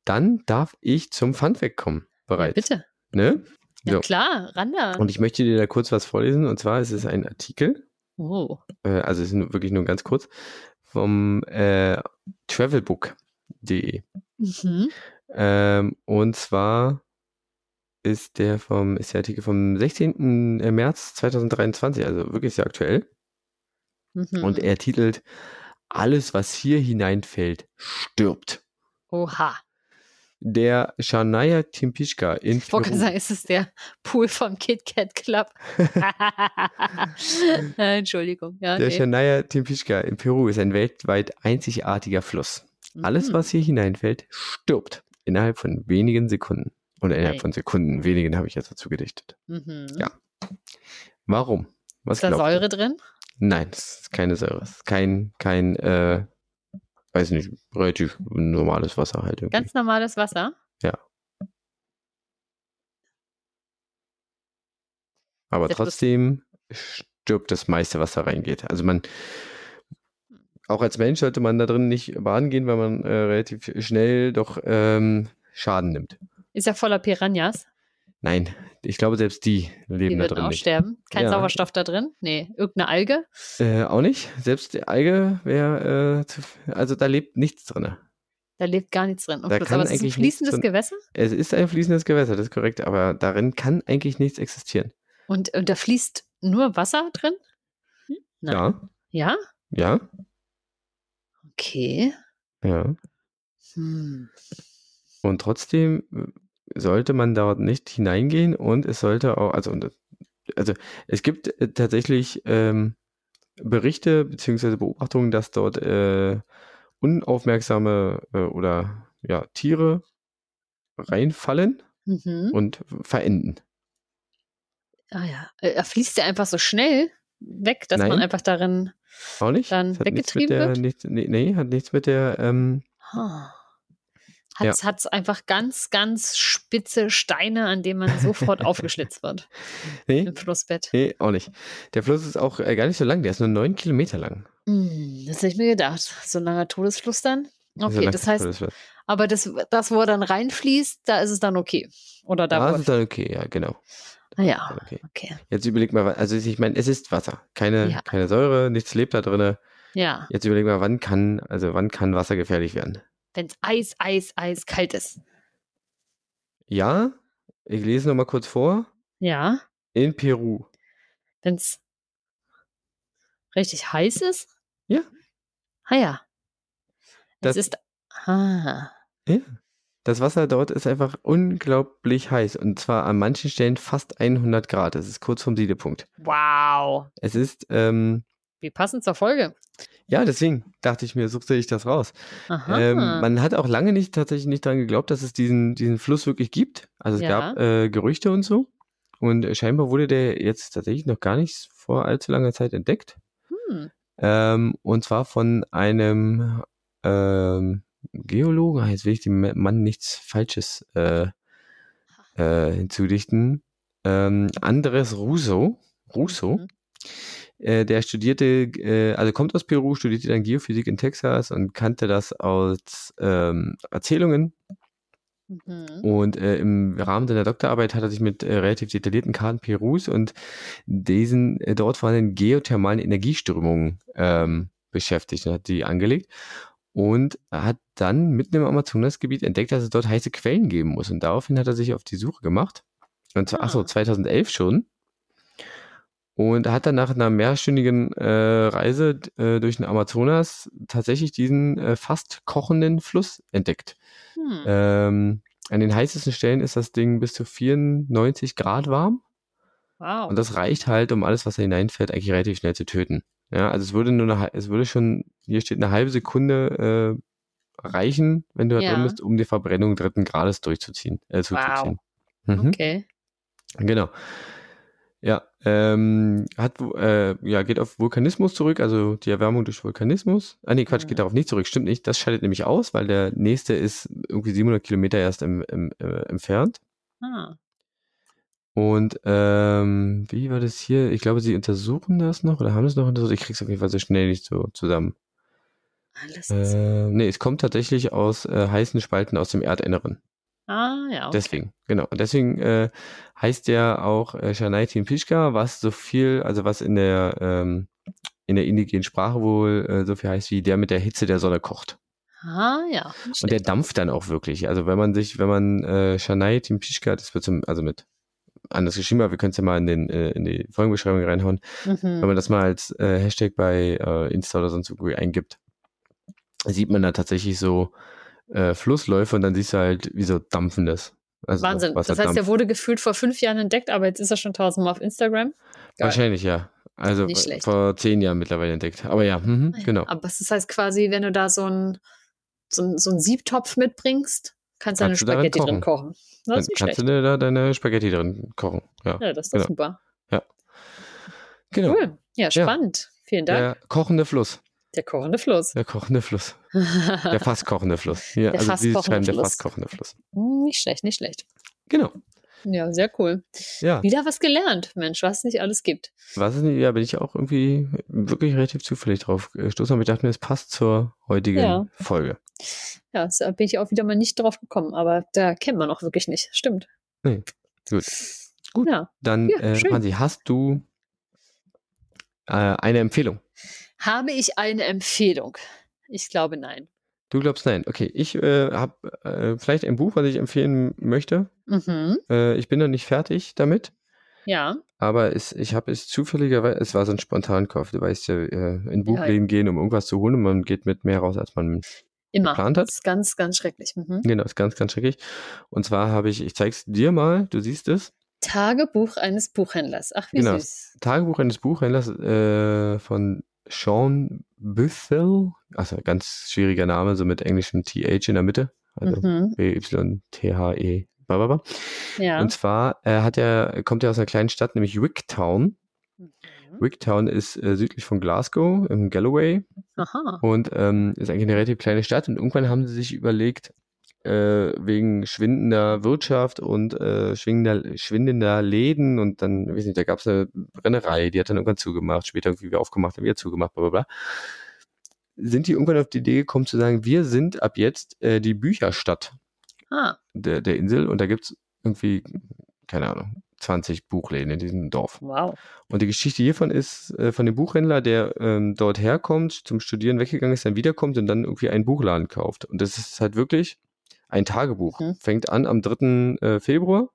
Dann darf ich zum Funfact kommen. Ja, Bereits. bitte. Ne? Ja, So. klar, Randa. Und ich möchte dir da kurz was vorlesen. Und zwar ist es ein Artikel, oh. äh, also es ist wirklich nur ganz kurz, vom äh, travelbook.de. Mhm. Ähm, und zwar ist der vom, ist der Artikel vom 16. März 2023, also wirklich sehr aktuell. Mhm. Und er titelt Alles, was hier hineinfällt, stirbt. Oha. Der Shania Timpischka in Ich wollte sagen, ist es der Pool vom Kit Kat Club? Entschuldigung. Ja, Der nee. Shania Timpischka in Peru ist ein weltweit einzigartiger Fluss. Alles, Mhm. was hier hineinfällt, stirbt innerhalb von wenigen Sekunden. Oder innerhalb Hey. von Sekunden, wenigen habe ich jetzt dazu gedichtet. Mhm. Ja. Warum? Was Ist da? Säure drin? Nein, das ist keine Säure. Das ist kein, kein, äh, weiß nicht, relativ normales Wasser halt irgendwie. Ganz normales Wasser? Aber Sehr trotzdem stirbt das meiste, was da reingeht. Also man, auch als Mensch sollte man da drin nicht baden gehen, weil man äh, relativ schnell doch ähm, Schaden nimmt. Ist ja voller Piranhas. Nein, ich glaube, selbst die Die leben da würden drin auch nicht. sterben. Kein Ja. Sauerstoff da drin? Nee, irgendeine Alge? Äh, auch nicht. Selbst die Alge wäre, äh, zu- also da lebt nichts drin. Da lebt gar nichts drin. Da kann Aber es ist ein fließendes drin- Gewässer Es ist ein fließendes Gewässer, das ist korrekt, aber darin kann eigentlich nichts existieren. und, und da fließt nur Wasser drin? Nein. Ja, Ja? ja, Okay. ja. Hm. Und trotzdem sollte man dort nicht hineingehen und es sollte auch, also, also es gibt äh, tatsächlich ähm, Berichte bzw. Beobachtungen, dass dort äh, unaufmerksame äh, oder ja, Tiere reinfallen Mhm. und verenden. Ah ja. Äh, Er fließt ja einfach so schnell weg, dass man Nein. einfach darin. Auch nicht? Dann Das hat weggetrieben der, wird? nichts, nee, nee, hat nichts mit der, ähm, Ah. Ja. Hat es einfach ganz, ganz spitze Steine, an denen man sofort aufgeschlitzt wird nee, im Flussbett. nee, auch nicht. Der Fluss ist auch äh, gar nicht so lang, der ist nur neun Kilometer lang. Hm, das hätte ich mir gedacht. So ein langer Todesfluss dann. So Okay, lang das heißt, der Fluss. aber das, das, wo er dann reinfließt, da ist es dann okay. Oder da, Da ist es dann okay, ja, genau. Ah ja, Okay. okay. Jetzt überleg mal, also ich meine, es ist Wasser, keine, Ja. keine Säure, nichts lebt da drin. Ja, Jetzt überleg mal, wann kann, also wann kann Wasser gefährlich werden? Wenn es Eis, Eis, Eis kalt ist. Ja, ich lese noch mal kurz vor. Ja, In Peru. wenn es richtig heiß ist. Ja. Ah ja. Das- es ist. Ah. Ja. Das Wasser dort ist einfach unglaublich heiß und zwar an manchen Stellen fast 100 Grad. Es ist kurz vom Siedepunkt. Wow. Es ist, ähm, Wie passend zur Folge. ja, deswegen dachte ich mir, suchte ich das raus. Ähm, man hat auch lange nicht tatsächlich nicht daran geglaubt, dass es diesen, diesen Fluss wirklich gibt. Also es Ja. gab äh, Gerüchte und so. Und scheinbar wurde der jetzt tatsächlich noch gar nicht vor allzu langer Zeit entdeckt. hm. Ähm, und zwar von einem ähm, Geologen, ah, jetzt will ich dem Mann nichts Falsches äh, äh, hinzudichten. Ähm, Andres Russo, Russo Mhm. Äh, der studierte, äh, also kommt aus Peru, studierte dann Geophysik in Texas und kannte das aus ähm, Erzählungen. Mhm. Und äh, im Rahmen seiner Doktorarbeit hat er sich mit äh, relativ detaillierten Karten Perus und diesen äh, dort vorhandenen geothermalen Energieströmungen ähm, beschäftigt und hat die angelegt. Und hat dann mitten im Amazonasgebiet entdeckt, dass es dort heiße Quellen geben muss. Und daraufhin hat er sich auf die Suche gemacht. Und zwar, Ah. achso, 2011 schon. Und hat dann nach einer mehrstündigen äh, Reise äh, durch den Amazonas tatsächlich diesen äh, fast kochenden Fluss entdeckt. Hm. Ähm, an den heißesten Stellen ist das Ding bis zu 94 Grad warm. wow. Und das reicht halt, um alles, was da hineinfällt, eigentlich relativ schnell zu töten. Ja, also es würde nur eine, es würde schon, hier steht eine halbe Sekunde äh, reichen, wenn du da Ja. drin bist, um die Verbrennung dritten Grades durchzuziehen, äh, zuzuziehen. Mhm. okay. Genau. Ja, ähm, hat, äh, ja, geht auf Vulkanismus zurück, also die Erwärmung durch Vulkanismus. Ah, nee, Quatsch, Mhm. geht darauf nicht zurück, stimmt nicht. Das scheidet nämlich aus, weil der nächste ist irgendwie 700 Kilometer erst im, im, äh, entfernt. Ah. Und ähm, wie war das hier? Ich glaube, sie untersuchen das noch oder haben es noch untersucht. Ich krieg's auf jeden Fall so schnell nicht so zusammen. Alles. Äh, nee, es kommt tatsächlich aus äh, heißen Spalten aus dem Erdinneren. Ah, ja. Okay. Deswegen, genau. Und deswegen äh, heißt der auch äh, Shanaitin Pishka, was so viel, also was in der ähm, in der indigenen Sprache wohl äh, so viel heißt wie der mit der Hitze der Sonne kocht. Ah, ja. Nicht Und der dampft dann auch wirklich. Also wenn man sich, wenn man äh, Shanaitin Pishka, das wird zum, also mit anders geschrieben, aber wir können es ja mal in, den, äh, in die Folgenbeschreibung reinhauen, wenn Mhm. man das mal als äh, Hashtag bei äh, Insta oder sonst irgendwie eingibt, sieht man da tatsächlich so äh, Flussläufe und dann siehst du halt, wie so dampfendes. Also Wahnsinn. Das heißt, der wurde gefühlt vor fünf Jahren entdeckt, aber jetzt ist er schon tausendmal auf Instagram. Geil. Wahrscheinlich, ja. Also vor zehn Jahren mittlerweile entdeckt. Aber ja, mhm, ja. genau. Aber das heißt quasi, wenn du da so ein so ein, so ein Siebtopf mitbringst, kannst du deine Kannst du darin Spaghetti drin kochen. Das Dann kannst schlecht. du dir da deine Spaghetti drin kochen. Ja, Ja, das ist doch genau. super. genau. Cool. Ja, spannend. Vielen Dank. Der kochende Fluss. Der kochende Fluss. Der kochende Fluss. Der fast kochende Fluss. Hier, Der also fast sie kochende schreiben der Fluss. fast kochende Fluss. Hm, nicht schlecht, nicht schlecht. Genau. Ja, sehr cool. Ja. Wieder was gelernt, Mensch, was es nicht alles gibt. Was nicht, ja, bin ich auch irgendwie wirklich relativ zufällig drauf gestoßen, aber ich dachte mir, es passt zur heutigen Ja. Folge. Ja, da bin ich auch wieder mal nicht drauf gekommen, aber da kennt man auch wirklich nicht. Stimmt. Nee. Gut. Gut. Ja. Dann, Ja, äh. Hansi, hast du äh, eine Empfehlung? Habe ich eine Empfehlung? Ich glaube nein. Du glaubst nein. Okay, ich äh, habe äh, vielleicht ein Buch, was ich empfehlen möchte. Mhm. Äh, ich bin noch nicht fertig damit, Ja. aber es, ich habe es zufälligerweise, es war so ein Spontankauf. Du weißt ja, äh, in Ja, Buchläden gehen, um irgendwas zu holen und man geht mit mehr raus, als man Immer. geplant hat. Das ist ganz, ganz schrecklich. Mhm. Genau, ist ganz, ganz schrecklich. Und zwar habe ich, ich zeig's dir mal, du siehst es. Tagebuch eines Buchhändlers. Ach, wie Genau. süß. Tagebuch eines Buchhändlers äh, von Sean Bithell. Also ganz schwieriger Name, so mit englischem TH in der Mitte. Also Mhm. B-Y-T-H-E. Ja. Und zwar äh, hat er, kommt er aus einer kleinen Stadt, nämlich Wicktown. Mhm. Wicktown ist äh, südlich von Glasgow im Galloway Aha. und ähm, ist eigentlich eine relativ kleine Stadt. Und irgendwann haben sie sich überlegt, äh, wegen schwindender Wirtschaft und äh, schwindender, schwindender Läden und dann, weiß nicht, da gab es eine Brennerei, die hat dann irgendwann zugemacht, später irgendwie wieder aufgemacht, dann wieder zugemacht, bla bla bla. Sind die irgendwann auf die Idee gekommen zu sagen, wir sind ab jetzt äh, die Bücherstadt Ah. der, der Insel und da gibt's irgendwie, keine Ahnung, 20 Buchläden in diesem Dorf. Wow. Und die Geschichte hiervon ist äh, von dem Buchhändler, der ähm, dort herkommt, zum Studieren weggegangen ist, dann wiederkommt und dann irgendwie einen Buchladen kauft. Und das ist halt wirklich ein Tagebuch. Mhm. Fängt an am 3. Äh, Februar.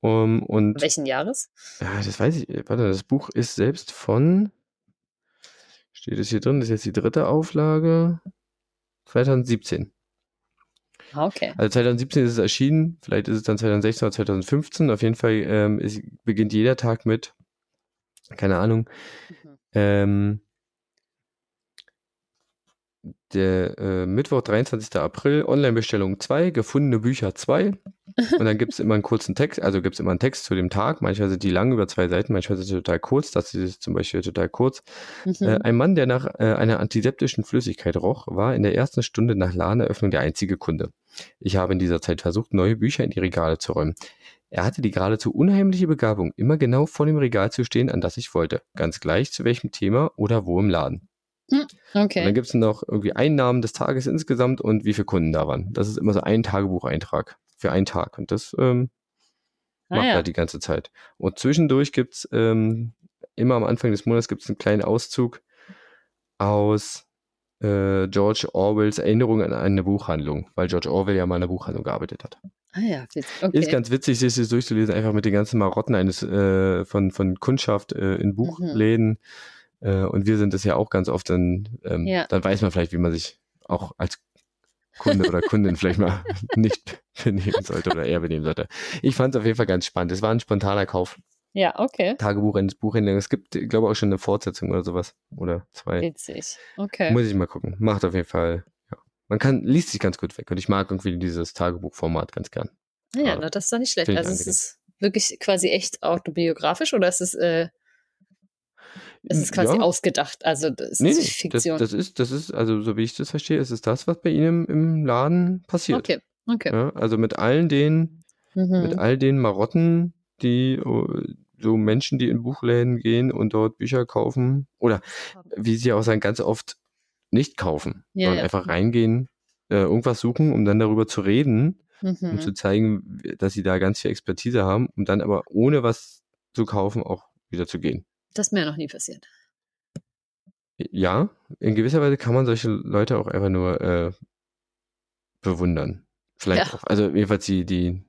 Um, und Welchen Jahres? ja, das weiß ich, äh, warte, das Buch ist selbst von, steht es hier drin, das ist jetzt die dritte Auflage, 2017. Ah, okay. Also 2017 ist es erschienen, vielleicht ist es dann 2016 oder 2015. Auf jeden Fall ähm, ist, beginnt jeder Tag mit, keine Ahnung, Mhm. ähm, der äh, Mittwoch, 23. April, Online-Bestellung 2, gefundene Bücher 2. Und dann gibt es immer einen kurzen Text, also gibt es immer einen Text zu dem Tag. Manchmal sind die lang über zwei Seiten, manchmal sind sie total kurz. Das ist zum Beispiel total kurz. Mhm. Äh, ein Mann, der nach äh, einer antiseptischen Flüssigkeit roch, war in der ersten Stunde nach Ladeneröffnung der einzige Kunde. Ich habe in dieser Zeit versucht, neue Bücher in die Regale zu räumen. Er hatte die geradezu unheimliche Begabung, immer genau vor dem Regal zu stehen, an das ich wollte. Ganz gleich zu welchem Thema oder wo im Laden. Und dann okay. gibt es noch irgendwie Einnahmen des Tages insgesamt und wie viele Kunden da waren. Das ist immer so ein Tagebucheintrag für einen Tag. Und das ähm, Ah, macht ja. er die ganze Zeit. Und zwischendurch gibt's ähm, immer am Anfang des Monats gibt's einen kleinen Auszug aus äh, George Orwells Erinnerung an eine Buchhandlung, weil George Orwell ja mal in einer Buchhandlung gearbeitet hat. Ah ja, okay. Ist ganz witzig, sich das durchzulesen, einfach mit den ganzen Marotten eines äh, von, von Kundschaft äh, in Buchläden. Äh, und wir sind das ja auch ganz oft, dann, ähm, Ja. dann weiß man vielleicht, wie man sich auch als Kunde oder Kundin vielleicht mal nicht benehmen sollte oder eher benehmen sollte. Ich fand es auf jeden Fall ganz spannend. Es war ein spontaner Kauf. ja, okay. Tagebuch eines Buchhändlers. Es gibt, ich glaube, auch schon eine Fortsetzung oder sowas. Oder zwei. Witzig. Okay. Muss ich mal gucken. Macht auf jeden Fall, ja. Man kann, liest sich ganz gut weg. Und ich mag irgendwie dieses Tagebuchformat ganz gern. Ja, na, das ist doch nicht schlecht. Ich Also es ist wirklich quasi echt autobiografisch oder ist es, äh, ist es quasi Ja. ausgedacht? Also das ist Nee, nee, Fiktion. Das, das ist, das ist, also so wie ich das verstehe, ist es das, was bei Ihnen im, Laden passiert. okay, okay. Ja, also mit allen den, Mhm. mit all den Marotten, die äh, so Menschen, die in Buchläden gehen und dort Bücher kaufen, oder wie sie auch sagen, ganz oft nicht kaufen, Ja, sondern einfach reingehen, äh, irgendwas suchen, um dann darüber zu reden, um Mhm. zu zeigen, dass sie da ganz viel Expertise haben, um dann aber ohne was zu kaufen auch wieder zu gehen. Das ist mir noch nie passiert. Ja, in gewisser Weise kann man solche Leute auch einfach nur äh, bewundern. Vielleicht Ja. auch. Also jedenfalls die, die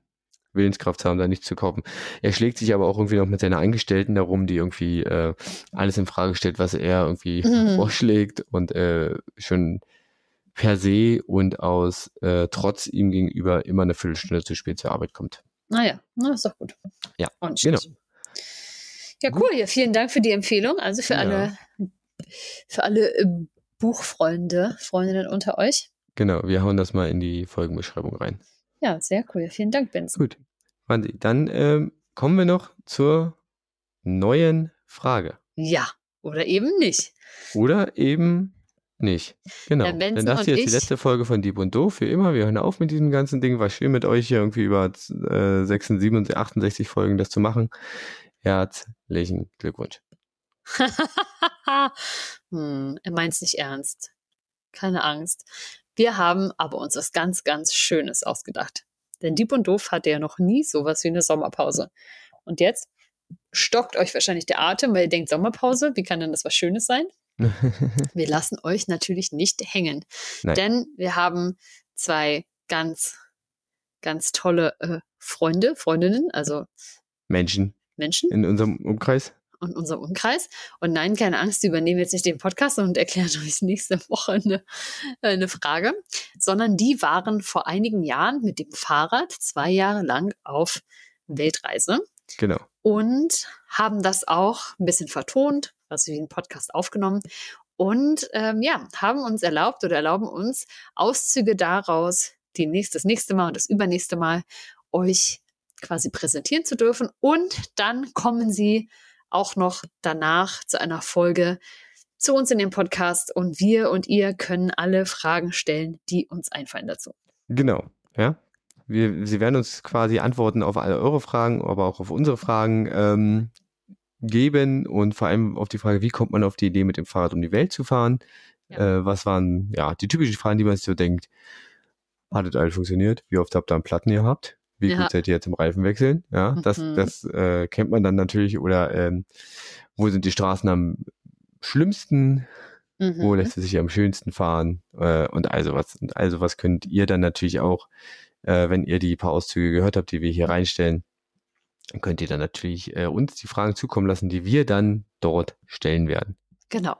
Willenskraft haben, da nichts zu kaufen. Er schlägt sich aber auch irgendwie noch mit seiner Angestellten darum, die irgendwie äh, alles in Frage stellt, was er irgendwie Mhm. vorschlägt und äh, schon per se und aus äh, Trotz ihm gegenüber immer eine Viertelstunde zu spät zur Arbeit kommt. Naja, na, ist doch gut. Ja, nicht genau. Ja, cool. Ja, vielen Dank für die Empfehlung. Also für Ja. alle, für alle äh, Buchfreunde, Freundinnen unter euch. Genau, wir hauen das mal in die Folgenbeschreibung rein. Ja, sehr cool. Vielen Dank, Benson. Gut. Dann ähm, kommen wir noch zur neuen Frage. Ja, oder eben nicht. Oder eben nicht. Genau. Ja, Benson Denn das hier ist die letzte Folge von Dieb und Doof. Für immer. Wir hören auf mit diesem ganzen Ding. War schön mit euch hier irgendwie über äh, 66, 68 Folgen das zu machen. Herzlichen Glückwunsch. hm, er meint es nicht ernst. Keine Angst. Wir haben aber uns was ganz, ganz Schönes ausgedacht. Denn Dieb und Doof hatte ja noch nie sowas wie eine Sommerpause. Und jetzt stockt euch wahrscheinlich der Atem, weil ihr denkt, Sommerpause, wie kann denn das was Schönes sein? Wir lassen euch natürlich nicht hängen. Nein. Denn wir haben zwei ganz, ganz tolle äh, Freunde, Freundinnen, also Menschen Menschen. in unserem Umkreis. und unserem Umkreis. Und nein, keine Angst, wir übernehmen jetzt nicht den Podcast und erklären euch nächste Woche eine, eine Frage, sondern die waren vor einigen Jahren mit dem Fahrrad zwei Jahre lang auf Weltreise. Genau. Und haben das auch ein bisschen vertont, also wie ein Podcast aufgenommen. Und ähm, ja, haben uns erlaubt oder erlauben uns Auszüge daraus, die nächste, das nächste Mal und das übernächste Mal euch quasi präsentieren zu dürfen. Und dann kommen sie auch noch danach zu einer Folge zu uns in den Podcast und wir und ihr können alle Fragen stellen, die uns einfallen dazu. Genau, ja. Wir, sie werden uns quasi Antworten auf alle eure Fragen, aber auch auf unsere Fragen ähm, geben und vor allem auf die Frage, wie kommt man auf die Idee, mit dem Fahrrad um die Welt zu fahren? Ja. Äh, was waren ja die typischen Fragen, die man sich so denkt? Hat das alles funktioniert? Wie oft habt ihr Platten gehabt? Wie ja. gut seid ihr jetzt im Reifenwechseln? Ja, mhm. das, das äh, kennt man dann natürlich. Oder ähm, wo sind die Straßen am schlimmsten? Mhm. Wo lässt es sich am schönsten fahren? Äh, und also was. Und also was könnt ihr dann natürlich auch, äh, wenn ihr die paar Auszüge gehört habt, die wir hier reinstellen, könnt ihr dann natürlich äh, uns die Fragen zukommen lassen, die wir dann dort stellen werden. Genau.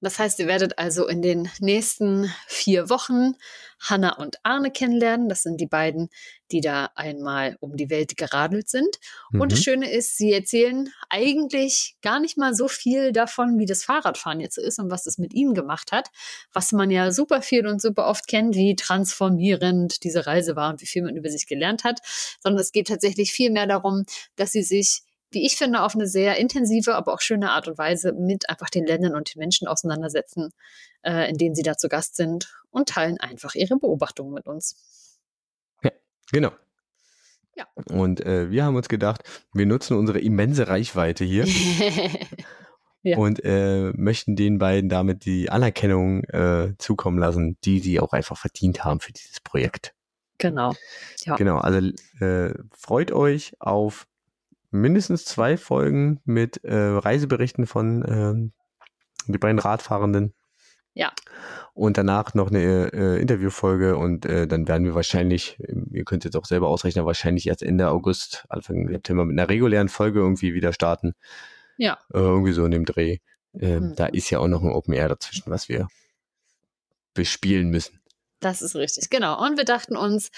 Das heißt, ihr werdet also in den nächsten vier Wochen Hanna und Arne kennenlernen. Das sind die beiden, die da einmal um die Welt geradelt sind. Mhm. Und das mhm. Schöne ist, sie erzählen eigentlich gar nicht mal so viel davon, wie das Fahrradfahren jetzt ist und was es mit ihnen gemacht hat, was man ja super viel und super oft kennt, wie transformierend diese Reise war und wie viel man über sich gelernt hat, sondern es geht tatsächlich viel mehr darum, dass sie sich wie ich finde, auf eine sehr intensive, aber auch schöne Art und Weise mit einfach den Ländern und den Menschen auseinandersetzen, äh, in denen sie da zu Gast sind und teilen einfach ihre Beobachtungen mit uns. Ja, genau. Ja. Und äh, wir haben uns gedacht, wir nutzen unsere immense Reichweite hier ja. und äh, möchten den beiden damit die Anerkennung äh, zukommen lassen, die sie auch einfach verdient haben für dieses Projekt. Genau. Ja. Genau, also äh, freut euch auf mindestens zwei Folgen mit äh, Reiseberichten von ähm, die beiden Radfahrenden. Ja. Und danach noch eine äh, Interviewfolge und äh, dann werden wir wahrscheinlich, ihr könnt jetzt auch selber ausrechnen, wahrscheinlich erst Ende August, Anfang September mit einer regulären Folge irgendwie wieder starten. Ja. Äh, irgendwie so in dem Dreh. Äh, mhm. Da ist ja auch noch ein Open Air dazwischen, was wir bespielen müssen. Das ist richtig, genau. Und wir dachten uns,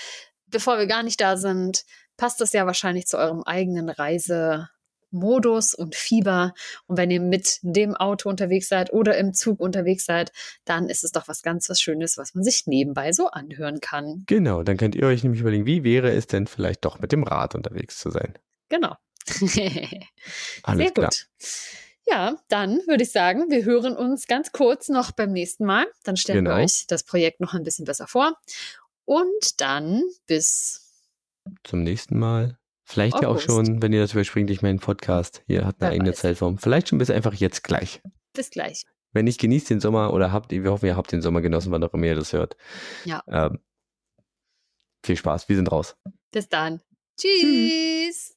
bevor wir gar nicht da sind, passt das ja wahrscheinlich zu eurem eigenen Reisemodus und Fieber. Und wenn ihr mit dem Auto unterwegs seid oder im Zug unterwegs seid, dann ist es doch was ganz was Schönes, was man sich nebenbei so anhören kann. Genau, dann könnt ihr euch nämlich überlegen, wie wäre es denn vielleicht doch mit dem Rad unterwegs zu sein? Genau. Alles Sehr klar. gut. Ja, dann würde ich sagen, wir hören uns ganz kurz noch beim nächsten Mal. Dann stellen genau. wir euch das Projekt noch ein bisschen besser vor. Und dann bis zum nächsten Mal. Vielleicht August. ja auch schon, wenn ihr das überspringt, ich meinen Podcast hier hat eine Wer eigene weiß. Zeitform. Vielleicht schon bis einfach jetzt gleich. Bis gleich. Wenn nicht, genießt den Sommer oder habt, wir hoffen, ihr habt den Sommer genossen, wann auch immer ihr das hört. Ja. Ähm, viel Spaß, wir sind raus. Bis dann. Tschüss. Tschüss.